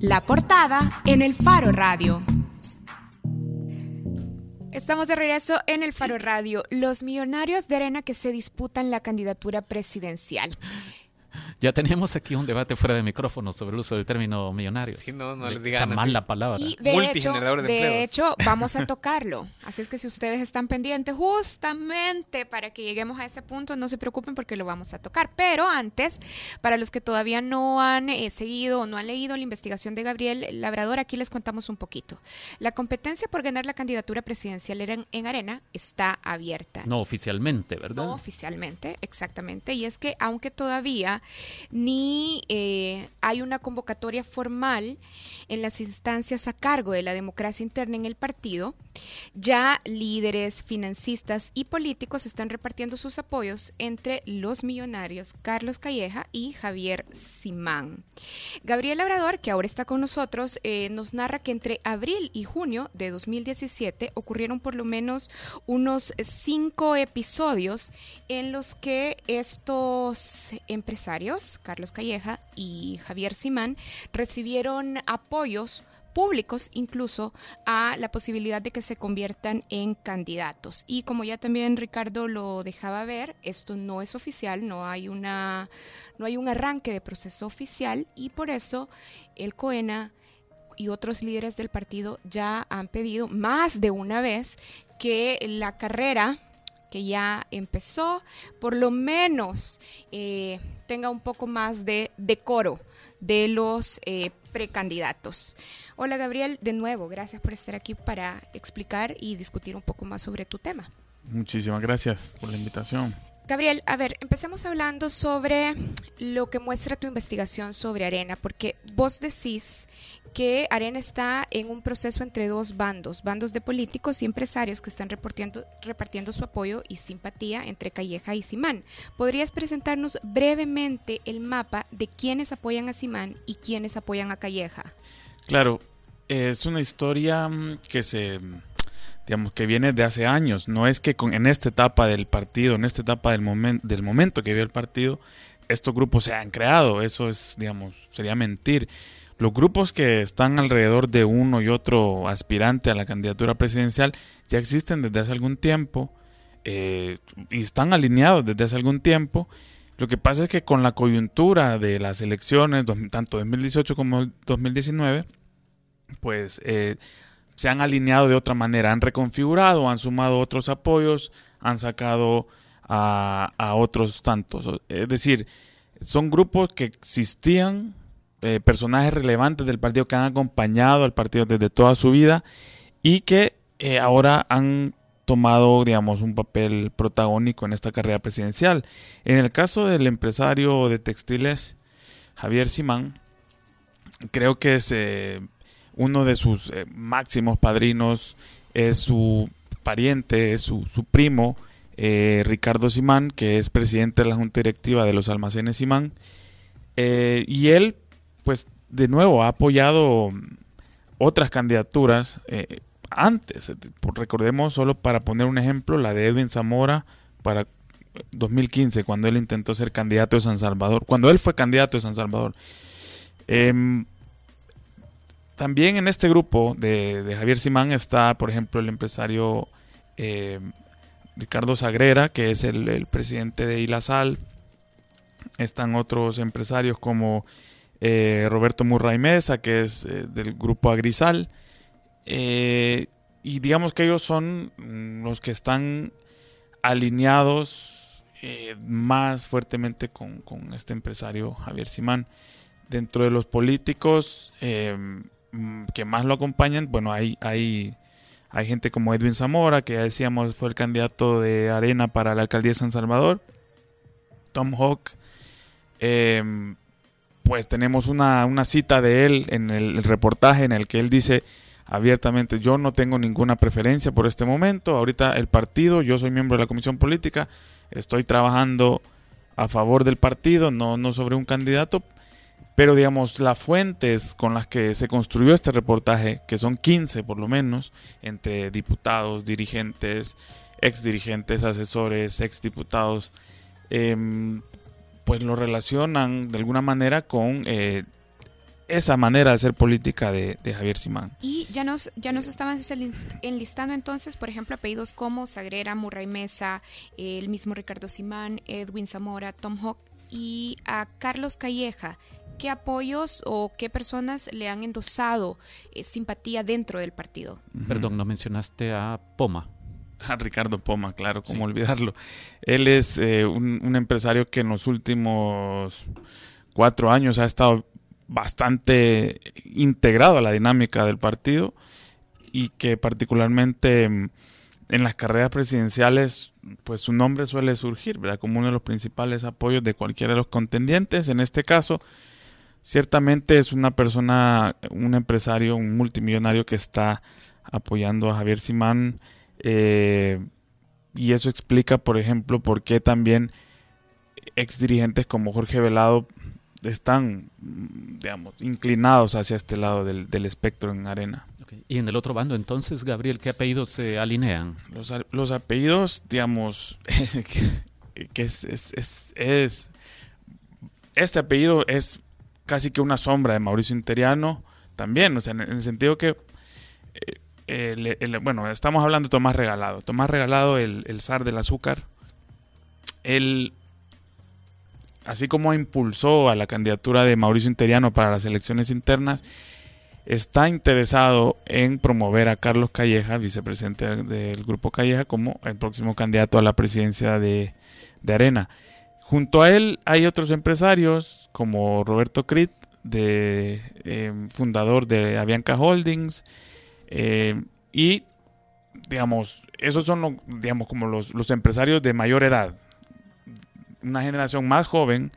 La portada en el Faro Radio. Estamos de regreso en el Faro Radio. Los millonarios de arena que se disputan la candidatura presidencial. Ya teníamos aquí un debate fuera de micrófono sobre el uso del término millonario. Sí, no, no le Esa digan así. mala palabra. Y de, hecho, Multigenerador de de empleos. hecho, vamos a tocarlo. Así es que si ustedes están pendientes justamente para que lleguemos a ese punto, no se preocupen porque lo vamos a tocar. Pero antes, para los que todavía no han eh, seguido o no han leído la investigación de Gabriel Labrador, aquí les contamos un poquito. La competencia por ganar la candidatura presidencial en, en Arena está abierta. No oficialmente, ¿verdad? No oficialmente, exactamente. Y es que aunque todavía ni eh, hay una convocatoria formal en las instancias a cargo de la democracia interna en el partido, ya líderes, financistas y políticos están repartiendo sus apoyos entre los millonarios Carlos Calleja y Javier Simán. Gabriel Labrador, que ahora está con nosotros, eh, nos narra que entre abril y junio de 2017 ocurrieron por lo menos unos cinco episodios en los que estos empresarios, Carlos Calleja y Javier Simán, recibieron apoyos públicos incluso a la posibilidad de que se conviertan en candidatos. Y como ya también Ricardo lo dejaba ver, esto no es oficial, no hay una no hay un arranque de proceso oficial y por eso el COENA y otros líderes del partido ya han pedido más de una vez que la carrera que ya empezó, por lo menos eh, tenga un poco más de decoro de los eh, precandidatos. Hola Gabriel, de nuevo, gracias por estar aquí para explicar y discutir un poco más sobre tu tema. Muchísimas gracias por la invitación. Gabriel, a ver, empecemos hablando sobre lo que muestra tu investigación sobre Arena, porque vos decís que Arena está en un proceso entre dos bandos, bandos de políticos y empresarios que están repartiendo, repartiendo su apoyo y simpatía entre Calleja y Simán. ¿Podrías presentarnos brevemente el mapa de quienes apoyan a Simán y quienes apoyan a Calleja? Claro, es una historia que se digamos que viene de hace años, no es que con, en esta etapa del partido, en esta etapa del, momen, del momento que vive el partido, estos grupos se han creado, eso es, digamos, sería mentir. Los grupos que están alrededor de uno y otro aspirante a la candidatura presidencial ya existen desde hace algún tiempo eh, y están alineados desde hace algún tiempo. Lo que pasa es que con la coyuntura de las elecciones, tanto 2018 como 2019, pues eh, se han alineado de otra manera, han reconfigurado, han sumado otros apoyos, han sacado a, otros tantos. Es decir, son grupos que existían, eh, personajes relevantes del partido que han acompañado al partido desde toda su vida y que eh, ahora han tomado, digamos, un papel protagónico en esta carrera presidencial. En el caso del empresario de textiles, Javier Simán, creo que es eh, uno de sus eh, máximos padrinos, es su pariente, es su, su primo, eh, Ricardo Simán, que es presidente de la Junta Directiva de los Almacenes Simán. Eh, y él, pues, de nuevo, ha apoyado otras candidaturas antes. Recordemos, solo para poner un ejemplo, la de Edwin Zamora para 2015, cuando él intentó ser candidato de San Salvador, cuando él fue candidato de San Salvador. Em, también en este grupo de, Javier Simán está, por ejemplo, el empresario eh, Ricardo Sagrera, que es el, presidente de Ilasal. Están otros empresarios como eh, Roberto Murray Mesa, que es eh, del grupo Agrisal. Eh, y digamos que ellos son mm, los que están alineados más fuertemente con, este empresario Javier Simán. Dentro de los políticos que más lo acompañan, bueno, hay, hay, hay gente como Edwin Zamora, que ya decíamos fue el candidato de Arena para la alcaldía de San Salvador. Tom Hawk. Eh, pues tenemos una, una cita de él en el reportaje en el que él dice abiertamente, yo no tengo ninguna preferencia por este momento, ahorita el partido, yo soy miembro de la comisión política, estoy trabajando a favor del partido, no, no sobre un candidato, pero digamos, las fuentes con las que se construyó este reportaje, que son 15 por lo menos, entre diputados, dirigentes, ex dirigentes, asesores, ex diputados, eh, pues lo relacionan de alguna manera con eh, esa manera de hacer política de, Javier Simán. Y ya nos, ya nos estaban enlistando entonces, por ejemplo, apellidos como Sagrera, Murray Mesa, el mismo Ricardo Simán, Edwin Zamora, Tom Hawk y a Carlos Calleja. ¿Qué apoyos o qué personas le han endosado eh, simpatía dentro del partido? Perdón, no mencionaste a Poma. A Ricardo Poma, claro, cómo olvidarlo. Él es eh, un, empresario que en los últimos cuatro años ha estado bastante integrado a la dinámica del partido y que particularmente mm, en las carreras presidenciales, pues su nombre suele surgir, ¿verdad? Como uno de los principales apoyos de cualquiera de los contendientes. En este caso, ciertamente es una persona, un empresario, un multimillonario que está apoyando a Javier Simán. Eh, y eso explica, por ejemplo, por qué también ex dirigentes como Jorge Velado están, digamos, inclinados hacia este lado del, espectro en arena. Y en el otro bando, entonces, Gabriel, ¿qué apellidos se alinean? Los, apellidos, digamos, que, es, es, Este apellido es casi que una sombra de Mauricio Interiano también, o sea, en, el sentido que... Eh, bueno, estamos hablando de Tomás Regalado. Tomás Regalado, el, el zar del azúcar, él así como impulsó a la candidatura de Mauricio Interiano para las elecciones internas, está interesado en promover a Carlos Calleja, vicepresidente del Grupo Calleja, como el próximo candidato a la presidencia de, Arena. Junto a él hay otros empresarios como Roberto Crit, de, eh, fundador de Avianca Holdings, eh, y digamos, esos son digamos, como los, los empresarios de mayor edad, una generación más joven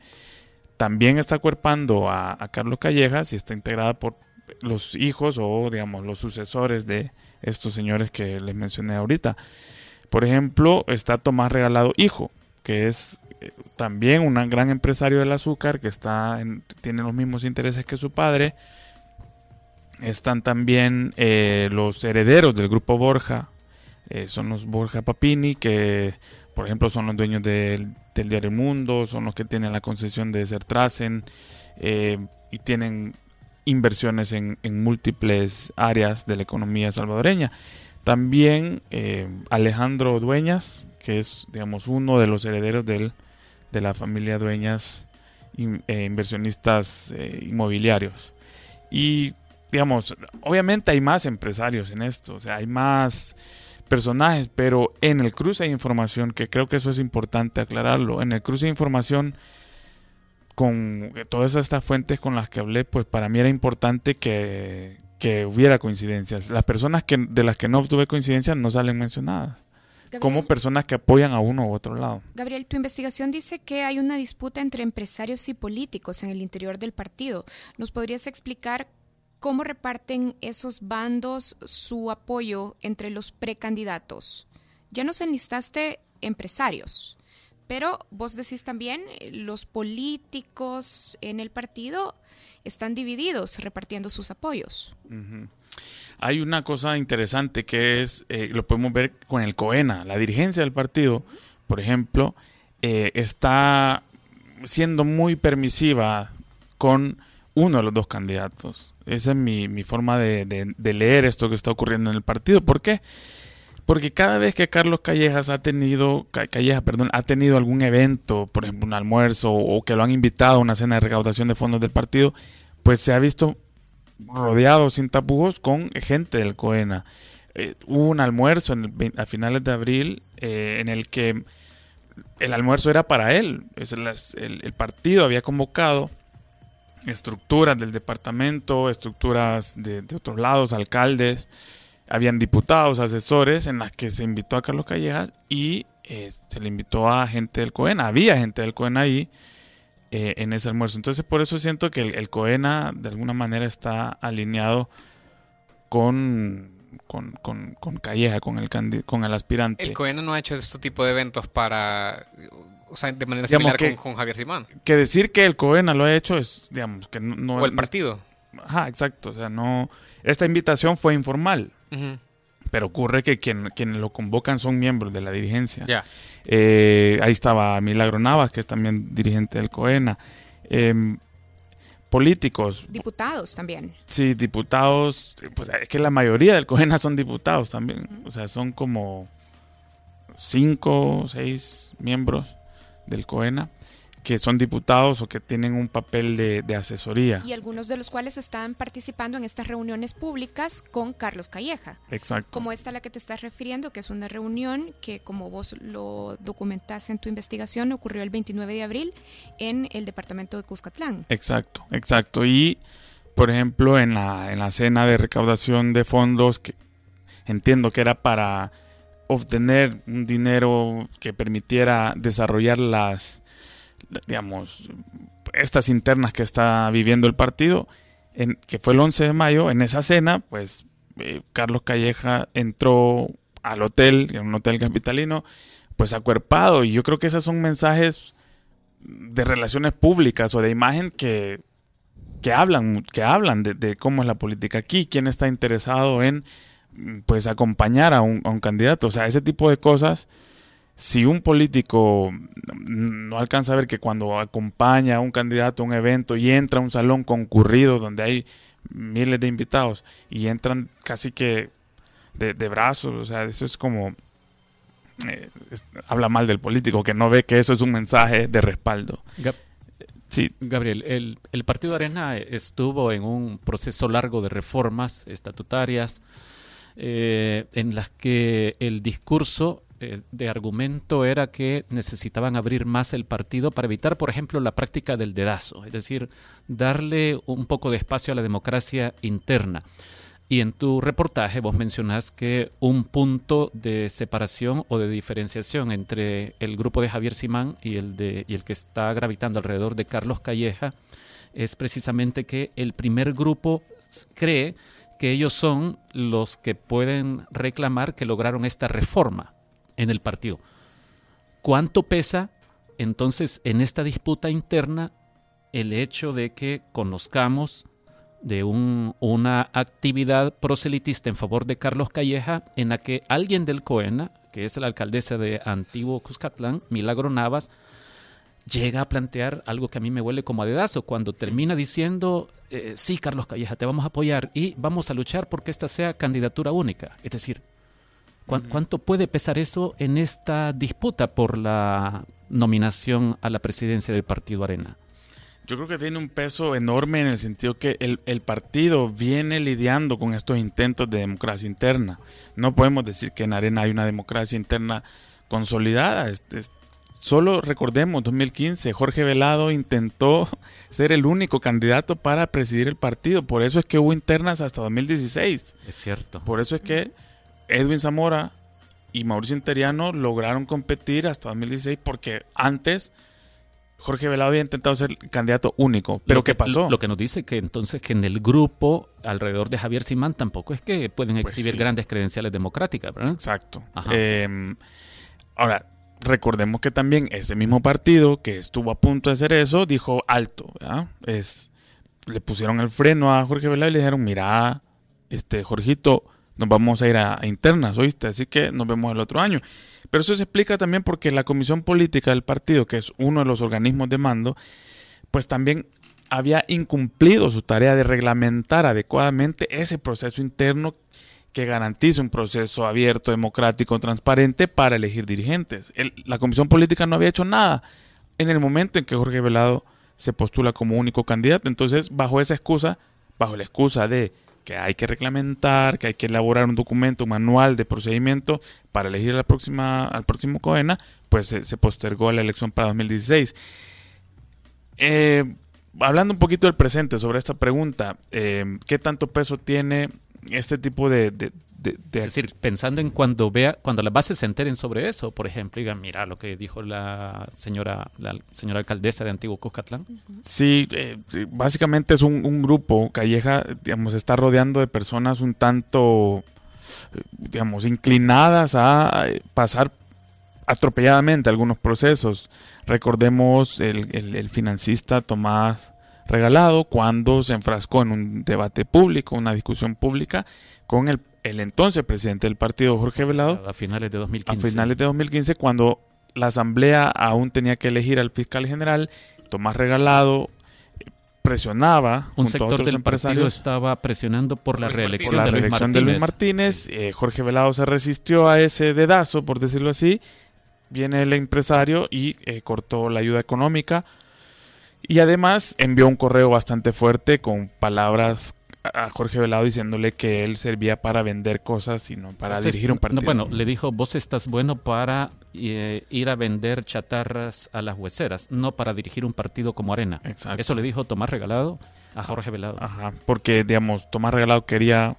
también está cuerpando a, Carlos Callejas y está integrada por los hijos o digamos los sucesores de estos señores que les mencioné ahorita. Por ejemplo, está Tomás Regalado Hijo, que es también un gran empresario del azúcar que está tiene los mismos intereses que su padre. Están también eh, los herederos del grupo Borja, eh, son los Borja Papini, que por ejemplo son los dueños del Diario Mundo, son los que tienen la concesión de Sertracen eh, y tienen inversiones en, múltiples áreas de la economía salvadoreña. También Alejandro Dueñas, que es digamos uno de los herederos del, de la familia Dueñas, eh, inversionistas inmobiliarios. Y digamos, obviamente hay más empresarios en esto, o sea, hay más personajes, pero en el cruce de información, que creo que eso es importante aclararlo, en el cruce de información con todas estas fuentes con las que hablé, pues para mí era importante que, hubiera coincidencias. Las personas que, de las que no obtuve coincidencias no salen mencionadas. Como personas que apoyan a uno u otro lado. Gabriel, tu investigación dice que hay una disputa entre empresarios y políticos en el interior del partido. ¿Nos podrías explicar ¿Cómo reparten esos bandos su apoyo entre los precandidatos? Ya nos enlistaste empresarios, pero vos decís también los políticos en el partido están divididos repartiendo sus apoyos. Hay una cosa interesante que es, eh, lo podemos ver con el COENA, la dirigencia del partido, por ejemplo, eh, está siendo muy permisiva con uno de los dos candidatos. Esa es mi, forma de, leer esto que está ocurriendo en el partido. ¿Por qué? Porque cada vez que Carlos Callejas ha tenido, Calleja, perdón, ha tenido algún evento, por ejemplo un almuerzo o que lo han invitado a una cena de recaudación de fondos del partido, pues se ha visto rodeado sin tapujos con gente del COENA. Eh, hubo un almuerzo a finales de abril eh, en el que el almuerzo era para él. el partido había convocado estructuras del departamento, estructuras de, otros lados, alcaldes, habían diputados, asesores en las que se invitó a Carlos Callejas y eh, se le invitó a gente del COENA, había gente del COENA ahí eh, en ese almuerzo. Entonces por eso siento que el, COENA de alguna manera está alineado con, con, con, Calleja, con el, con el aspirante. El COENA no ha hecho este tipo de eventos para o sea, de manera similar con, Javier Simán. Que decir que el COENA lo ha hecho es, digamos, que no... o el partido. ajá, exacto. O sea, no... Esta invitación fue informal. Pero ocurre que quien, quienes lo convocan son miembros de la dirigencia. Eh, ahí estaba Milagro Navas, que es también dirigente del COENA. Em, políticos. Diputados también. Sí, diputados. Pues es que la mayoría del COENA son diputados también. O sea, son como cinco o seis miembros del COENA que son diputados o que tienen un papel de, asesoría. Y algunos de los cuales están participando en estas reuniones públicas con Carlos Calleja. Exacto. Como esta a la que te estás refiriendo, que es una reunión que, como vos lo documentaste en tu investigación, ocurrió el 29 de abril en el departamento de Cuscatlán. Exacto, exacto. Y, por ejemplo, en la, en la cena de recaudación de fondos, que entiendo que era para obtener un dinero que permitiera desarrollar las digamos, estas internas que está viviendo el partido, en, que fue el 11 de mayo, en esa cena, pues eh, Carlos Calleja entró al hotel, en un hotel capitalino, pues acuerpado. Y yo creo que esos son mensajes de relaciones públicas o de imagen que, que hablan, que hablan de, cómo es la política aquí, quién está interesado en pues acompañar a un, a un candidato. O sea, ese tipo de cosas si un político no alcanza a ver que cuando acompaña a un candidato a un evento y entra a un salón concurrido donde hay miles de invitados y entran casi que de, brazos, o sea, eso es como... Eh, habla mal del político que no ve que eso es un mensaje de respaldo. sí. Gabriel, el, el Partido Arena estuvo en un proceso largo de reformas estatutarias eh, en las que el discurso eh, de argumento era que necesitaban abrir más el partido para evitar, por ejemplo, la práctica del dedazo, es decir, darle un poco de espacio a la democracia interna. Y en tu reportaje vos mencionás que un punto de separación o de diferenciación entre el grupo de Javier Simán y el, de, y el que está gravitando alrededor de Carlos Calleja es precisamente que el primer grupo cree que ellos son los que pueden reclamar que lograron esta reforma en el partido. ¿Cuánto pesa entonces en esta disputa interna el hecho de que conozcamos de una actividad proselitista en favor de Carlos Calleja en la que alguien del COENA, que es la alcaldesa de Antiguo Cuscatlán, Milagro Navas, llega a plantear algo que a mí me huele como a dedazo, cuando termina diciendo, eh, sí, Carlos Calleja, te vamos a apoyar y vamos a luchar porque esta sea candidatura única. Es decir, ¿Cuánto puede pesar eso en esta disputa por la nominación a la presidencia del Partido Arena? Yo creo que tiene un peso enorme en el sentido que el, partido viene lidiando con estos intentos de democracia interna. No podemos decir que en Arena hay una democracia interna consolidada. solo recordemos, 2015, Jorge Velado intentó ser el único candidato para presidir el partido. Por eso es que hubo internas hasta 2016. Es cierto. Por eso es que Edwin Zamora y Mauricio Interiano lograron competir hasta 2016 porque antes Jorge Velado había intentado ser candidato único. ¿Pero qué pasó? Lo que nos dice que entonces que en el grupo alrededor de Javier Simán tampoco es que pueden pues exhibir grandes credenciales democráticas, ¿verdad? Exacto. Em, ahora, recordemos que también ese mismo partido que estuvo a punto de hacer eso dijo alto, ¿verdad? Es, le pusieron el freno a Jorge Velado y le dijeron, mira, este Jorgito, nos vamos a ir a, internas, ¿oíste? Así que nos vemos el otro año. Pero eso se explica también porque la Comisión Política del partido, que es uno de los organismos de mando, pues también había incumplido su tarea de reglamentar adecuadamente ese proceso interno que garantice un proceso abierto, democrático, transparente para elegir dirigentes. la Comisión Política no había hecho nada en el momento en que Jorge Velado se postula como único candidato. Entonces, bajo esa excusa, bajo la excusa de que hay que reglamentar, que hay que elaborar un documento, un manual de procedimiento para elegir la próxima, al próximo COENA, pues se, postergó la elección para 2016. Eh, hablando un poquito del presente sobre esta pregunta, eh, ¿qué tanto peso tiene este tipo de, es decir, pensando en cuando vea, cuando las bases se enteren sobre eso, por ejemplo, digan, mira lo que dijo la señora, la señora alcaldesa de Antiguo Cuscatlán. Sí, eh, básicamente es un, grupo, Calleja, digamos, está rodeando de personas un tanto, digamos, inclinadas a eh, pasar atropelladamente algunos procesos. Recordemos el, el financista Tomás Regalado cuando se enfrascó en un debate público, una discusión pública con el el entonces presidente del partido, Jorge Velado, a finales de 2015. A finales de 2015, cuando la Asamblea aún tenía que elegir al fiscal general, Tomás Regalado presionaba. Un sector del partido estaba presionando por la reelección, de, Luis Martínez. Eh, Jorge Velado se resistió a ese dedazo, por decirlo así. Viene el empresario y eh, cortó la ayuda económica. Y además envió un correo bastante fuerte con palabras a Jorge Velado diciéndole que él servía para vender cosas y no para dirigir un partido. bueno, le dijo, vos estás bueno para eh, ir a vender chatarras a las hueseras, no para dirigir un partido como Arena. Eso le dijo Tomás Regalado a Jorge Velado. Ajá, porque, digamos, Tomás Regalado quería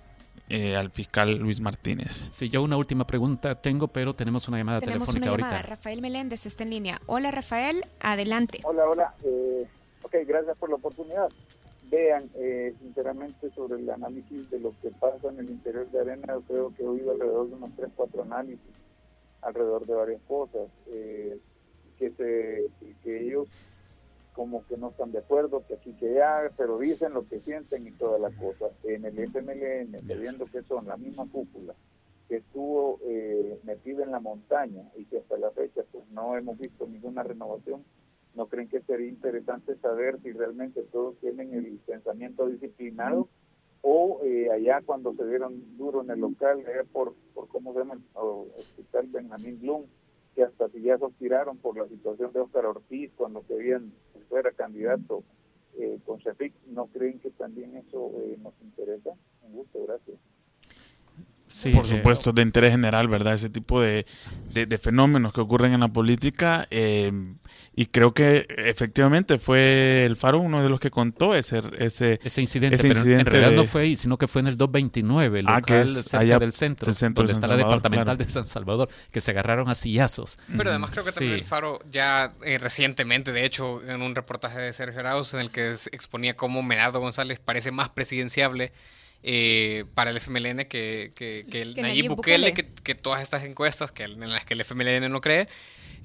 eh, al fiscal Luis Martínez. Sí, yo una última pregunta tengo, pero tenemos una llamada telefónica ahorita. Rafael Meléndez está en línea. Hola, Rafael, adelante. Hola, hola. Eh, ok, gracias por la oportunidad vean, eh, sinceramente, sobre el análisis de lo que pasa en el interior de Arena, yo creo que he oído alrededor de unos 3, 4 análisis, alrededor de varias cosas, eh, que, se, que ellos como que no están de acuerdo, que aquí que ya, pero dicen lo que sienten y todas las cosas. En el FMLN, sabiendo que son la misma cúpula que estuvo eh, metida en la montaña y que hasta la fecha pues no hemos visto ninguna renovación, ¿No creen que sería interesante saber si realmente todos tienen el pensamiento disciplinado o eh, allá cuando se dieron duro en el local, por, por cómo se llama el hospital Benjamín Blum, que hasta si ya se tiraron por la situación de Óscar Ortiz cuando querían que fuera candidato eh, con Shefik, ¿no creen que también eso eh, nos interesa? Un gusto, gracias por supuesto, de interés general, ¿verdad? Ese tipo de, de, fenómenos que ocurren en la política. Eh, y creo que efectivamente fue el Faro uno de los que contó ese, ese, ese incidente. pero en realidad no fue ahí, sino que fue en el 229, el ah, local cerca allá del centro, donde está la departamental de San Salvador, que se agarraron a sillazos. Pero además creo que también el Faro ya eh, recientemente, de hecho, en un reportaje de Sergio Arauz en el que exponía cómo Menardo González parece más presidenciable eh, para el FMLN que, que, el Nayib, Bukele, Que, todas estas encuestas que, en las que el FMLN no cree.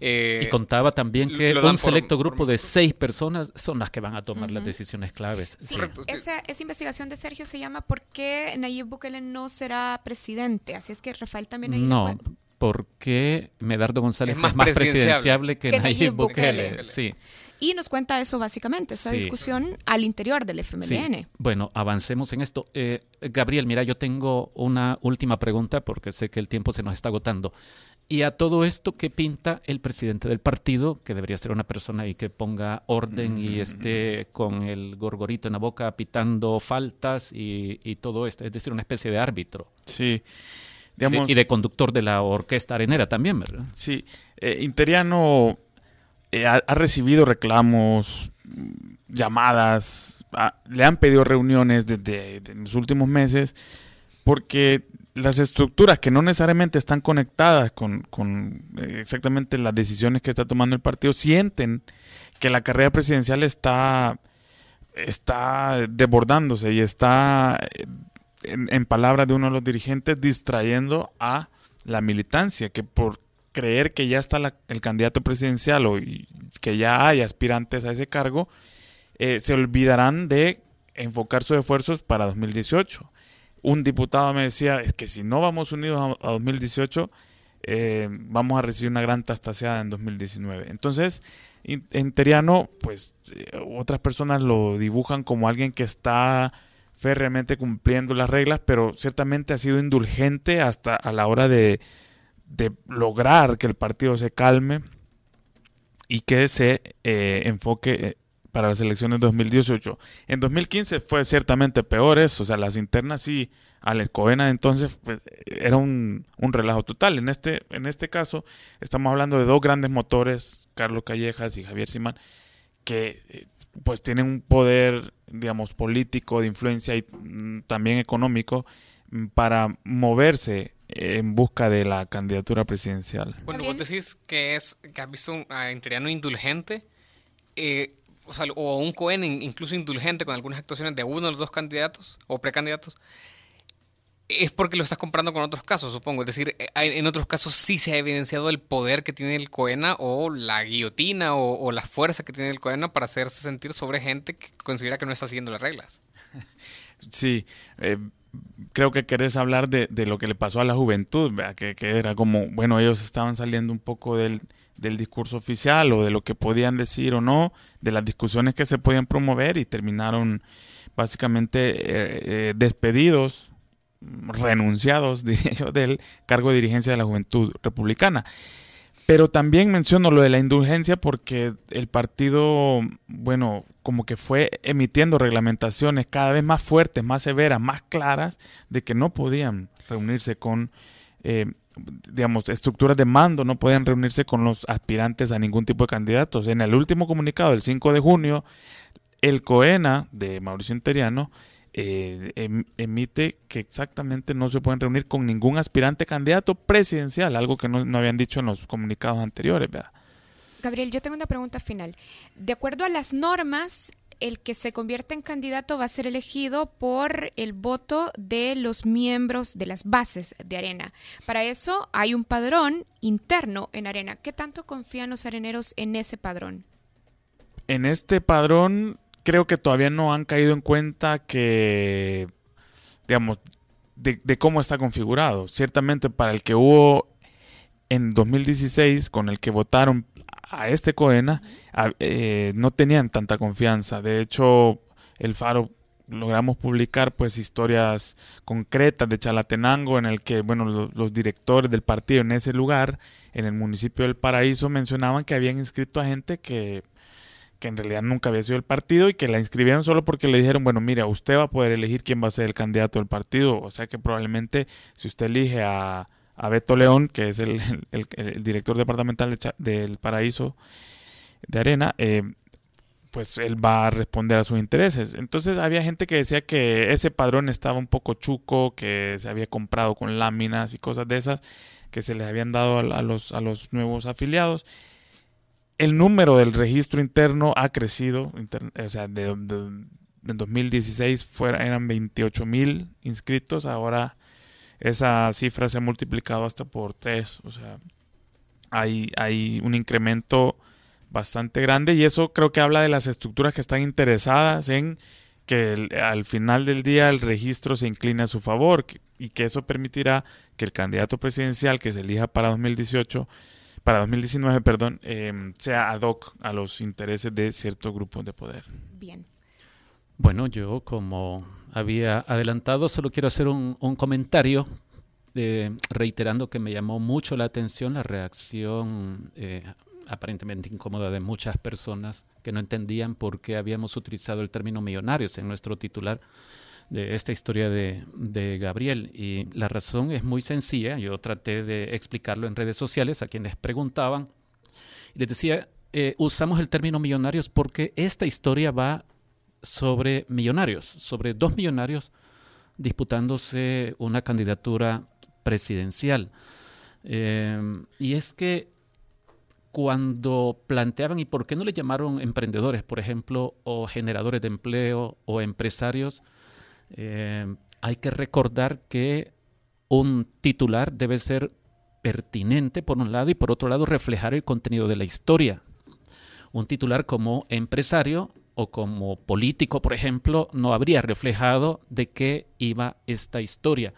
Eh, y contaba también que un selecto grupo de seis personas son las que van a tomar las decisiones claves. esa, esa, investigación de Sergio se llama ¿Por qué Nayib Bukele no será presidente? Así es que Rafael también hay No, porque Medardo González es más, presidenciable que, Nayib Bukele. Sí. Y nos cuenta eso básicamente, esa discusión al interior del FMLN. Bueno, avancemos en esto. Eh, Gabriel, mira, yo tengo una última pregunta porque sé que el tiempo se nos está agotando. Y a todo esto, ¿qué pinta el presidente del partido, que debería ser una persona y que ponga orden y mm. esté con el gorgorito en la boca pitando faltas y, todo esto? Es decir, una especie de árbitro. Sí. Y de conductor de la orquesta arenera también, ¿verdad? Sí. Eh, Interiano eh, ha, recibido reclamos, llamadas, le han pedido reuniones desde los últimos meses, porque las estructuras que no necesariamente están conectadas con, eh, exactamente las decisiones que está tomando el partido sienten que la carrera presidencial está, está desbordándose y está, en, palabras de uno de los dirigentes, distrayendo a la militancia, que por creer que ya está el candidato presidencial o que ya hay aspirantes a ese cargo, eh, se olvidarán de enfocar sus esfuerzos para 2018. Un diputado me decía, es que si no vamos unidos a, 2018, eh, vamos a recibir una gran tastaseada en 2019. Entonces, en Teriano, pues eh, otras personas lo dibujan como alguien que está férreamente cumpliendo las reglas, pero ciertamente ha sido indulgente hasta a la hora de, de lograr que el partido se calme y que se eh, enfoque eh, para las elecciones de 2018. En 2015 fue ciertamente peor eso, o sea, las internas sí, Alex Coena entonces pues, era un, un, relajo total. En este, en este caso estamos hablando de dos grandes motores, Carlos Callejas y Javier Simán, que eh, pues tienen un poder, digamos, político, de influencia y mm, también económico mm, para moverse en busca de la candidatura presidencial. Bueno, vos decís que es que has visto un interiano indulgente, eh, o, sea, o un Cohen incluso indulgente con algunas actuaciones de uno de los dos candidatos o precandidatos. Es porque lo estás comparando con otros casos, supongo. Es decir, eh, en otros casos sí se ha evidenciado el poder que tiene el Coena o la guillotina o, la fuerza que tiene el Coena para hacerse sentir sobre gente que considera que no está siguiendo las reglas. Sí, eh, creo que querés hablar de, lo que le pasó a la juventud, Que, era como, bueno, ellos estaban saliendo un poco del, del discurso oficial o de lo que podían decir o no, de las discusiones que se podían promover y terminaron básicamente eh, despedidos, renunciados, diría yo, del cargo de dirigencia de la Juventud Republicana. Pero también menciono lo de la indulgencia porque el partido, bueno, como que fue emitiendo reglamentaciones cada vez más fuertes, más severas, más claras, de que no podían reunirse con eh, digamos, estructuras de mando no pueden reunirse con los aspirantes a ningún tipo de candidatos. En el último comunicado del 5 de junio, el COENA de Mauricio Interiano eh, em, emite que exactamente no se pueden reunir con ningún aspirante candidato presidencial, algo que no, no habían dicho en los comunicados anteriores. ¿verdad? Gabriel, yo tengo una pregunta final. De acuerdo a las normas, el que se convierte en candidato va a ser elegido por el voto de los miembros de las bases de Arena. Para eso hay un padrón interno en Arena. ¿Qué tanto confían los areneros en ese padrón? En este padrón creo que todavía no han caído en cuenta que, digamos, de, de cómo está configurado. Ciertamente para el que hubo en 2016, con el que votaron a este Coena eh, no tenían tanta confianza. De hecho, el Faro logramos publicar pues historias concretas de Chalatenango en el que bueno los, directores del partido en ese lugar en el municipio del Paraíso mencionaban que habían inscrito a gente que, que en realidad nunca había sido el partido y que la inscribieron solo porque le dijeron bueno mira usted va a poder elegir quién va a ser el candidato del partido o sea que probablemente si usted elige a a Beto León, que es el, director departamental del Paraíso de Arena, eh, pues él va a responder a sus intereses. Entonces había gente que decía que ese padrón estaba un poco chuco, que se había comprado con láminas y cosas de esas, que se les habían dado a, los, a los nuevos afiliados. El número del registro interno ha crecido, o sea, de, en 2016 fuera, eran 28 mil inscritos, ahora esa cifra se ha multiplicado hasta por tres. O sea, hay, hay un incremento bastante grande y eso creo que habla de las estructuras que están interesadas en que al final del día el registro se incline a su favor y que eso permitirá que el candidato presidencial que se elija para 2018 para 2019, perdón, em, sea ad hoc a los intereses de ciertos grupos de poder. Bien. Bueno, yo como había adelantado, solo quiero hacer un, comentario eh, reiterando que me llamó mucho la atención la reacción eh, aparentemente incómoda de muchas personas que no entendían por qué habíamos utilizado el término millonarios en nuestro titular de esta historia de, de, Gabriel. Y la razón es muy sencilla. Yo traté de explicarlo en redes sociales a quienes preguntaban. Les decía, eh, usamos el término millonarios porque esta historia va sobre millonarios, sobre dos millonarios disputándose una candidatura presidencial. Eh, y es que cuando planteaban, ¿y por qué no le llamaron emprendedores, por ejemplo, o generadores de empleo o empresarios? Eh, hay que recordar que un titular debe ser pertinente por un lado y por otro lado reflejar el contenido de la historia. Un titular como empresario o como político, por ejemplo, no habría reflejado de qué iba esta historia.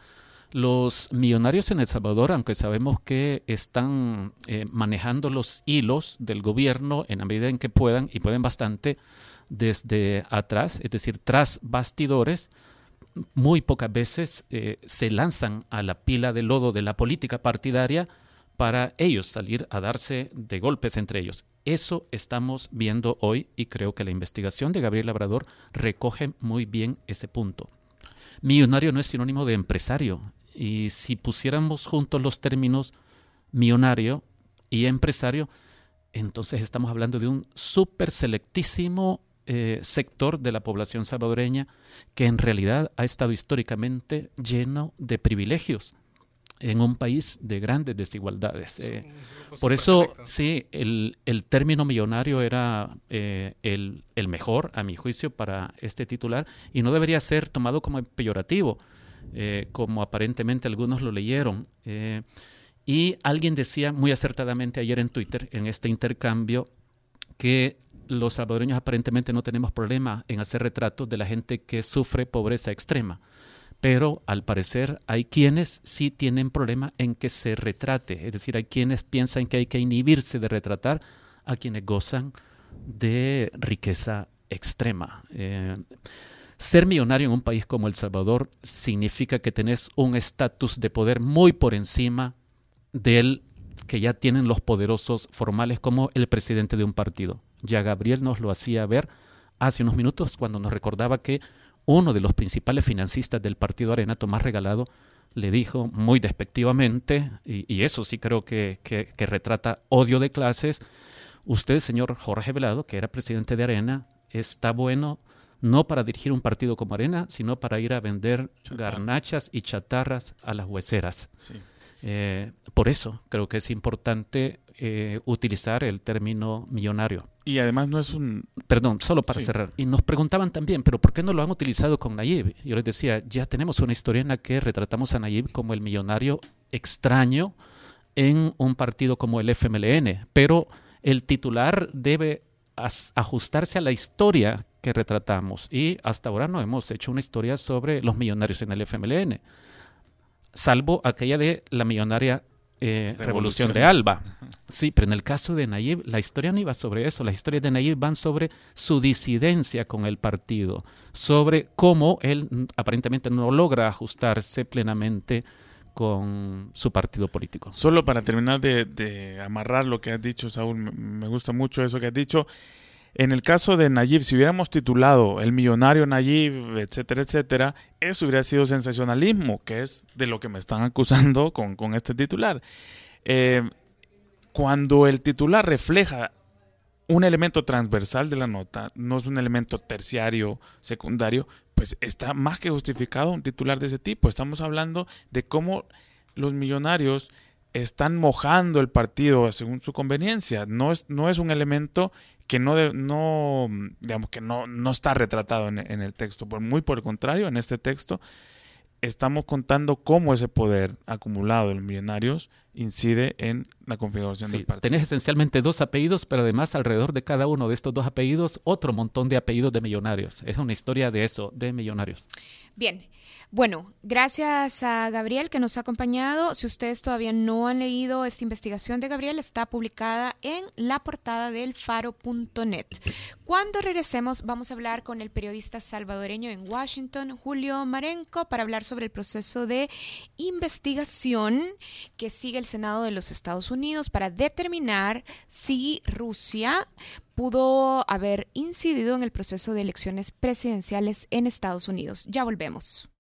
Los millonarios en El Salvador, aunque sabemos que están eh, manejando los hilos del gobierno en la medida en que puedan, y pueden bastante, desde atrás, es decir, tras bastidores, muy pocas veces eh, se lanzan a la pila de lodo de la política partidaria para ellos salir a darse de golpes entre ellos. Eso estamos viendo hoy y creo que la investigación de Gabriel Labrador recoge muy bien ese punto. Millonario no es sinónimo de empresario y si pusiéramos juntos los términos millonario y empresario, entonces estamos hablando de un súper selectísimo eh, sector de la población salvadoreña que en realidad ha estado históricamente lleno de privilegios en un país de grandes desigualdades. Eh, por eso, sí, el, término millonario era eh, el, mejor, a mi juicio, para este titular y no debería ser tomado como peyorativo, eh, como aparentemente algunos lo leyeron. y alguien decía muy acertadamente ayer en Twitter, en este intercambio, que los salvadoreños aparentemente no tenemos problema en hacer retratos de la gente que sufre pobreza extrema pero al parecer hay quienes sí tienen problema en que se retrate, es decir, hay quienes piensan que hay que inhibirse de retratar a quienes gozan de riqueza extrema. Eh, ser millonario en un país como El Salvador significa que tenés un estatus de poder muy por encima del que ya tienen los poderosos formales como el presidente de un partido. Ya Gabriel nos lo hacía ver hace unos minutos cuando nos recordaba que uno de los principales financistas del partido Arena, Tomás Regalado, le dijo muy despectivamente, y, eso sí creo que, que, retrata odio de clases, usted, señor Jorge Velado, que era presidente de Arena, está bueno no para dirigir un partido como Arena, sino para ir a vender garnachas y chatarras a las hueseras. Sí. Eh, por eso creo que es importante eh, utilizar el término millonario. Y además no es un... Perdón, solo para cerrar. Y nos preguntaban también, pero ¿por qué no lo han utilizado con Nayib? Yo les decía, ya tenemos una historia en la que retratamos a Nayib como el millonario extraño en un partido como el FMLN, pero el titular debe ajustarse a la historia que retratamos y hasta ahora no hemos hecho una historia sobre los millonarios en el FMLN salvo aquella de la millonaria eh, Revolución. de Alba. Sí, pero en el caso de Nayib, la historia no iba sobre eso. Las historias de Nayib van sobre su disidencia con el partido, sobre cómo él aparentemente no logra ajustarse plenamente con su partido político. Solo para terminar de, de amarrar lo que has dicho, Saúl, me gusta mucho eso que has dicho. En el caso de Nayib, si hubiéramos titulado El millonario Nayib, etcétera, etcétera, eso hubiera sido sensacionalismo, que es de lo que me están acusando con, este titular. Eh, cuando el titular refleja un elemento transversal de la nota, no es un elemento terciario, secundario, pues está más que justificado un titular de ese tipo. Estamos hablando de cómo los millonarios están mojando el partido según su conveniencia. No es, no es un elemento que no, no digamos que no, no está retratado en, el texto. Por, muy por el contrario, en este texto estamos contando cómo ese poder acumulado de los millonarios incide en la configuración del partido. Tenés esencialmente dos apellidos, pero además alrededor de cada uno de estos dos apellidos, otro montón de apellidos de millonarios. Es una historia de eso, de millonarios. Bien, bueno, gracias a Gabriel que nos ha acompañado. Si ustedes todavía no han leído esta investigación de Gabriel, está publicada en la portada del faro.net. Cuando regresemos, vamos a hablar con el periodista salvadoreño en Washington, Julio Marenco, para hablar sobre el proceso de investigación que sigue el Senado de los Estados Unidos para determinar si Rusia pudo haber incidido en el proceso de elecciones presidenciales en Estados Unidos. Ya volvemos.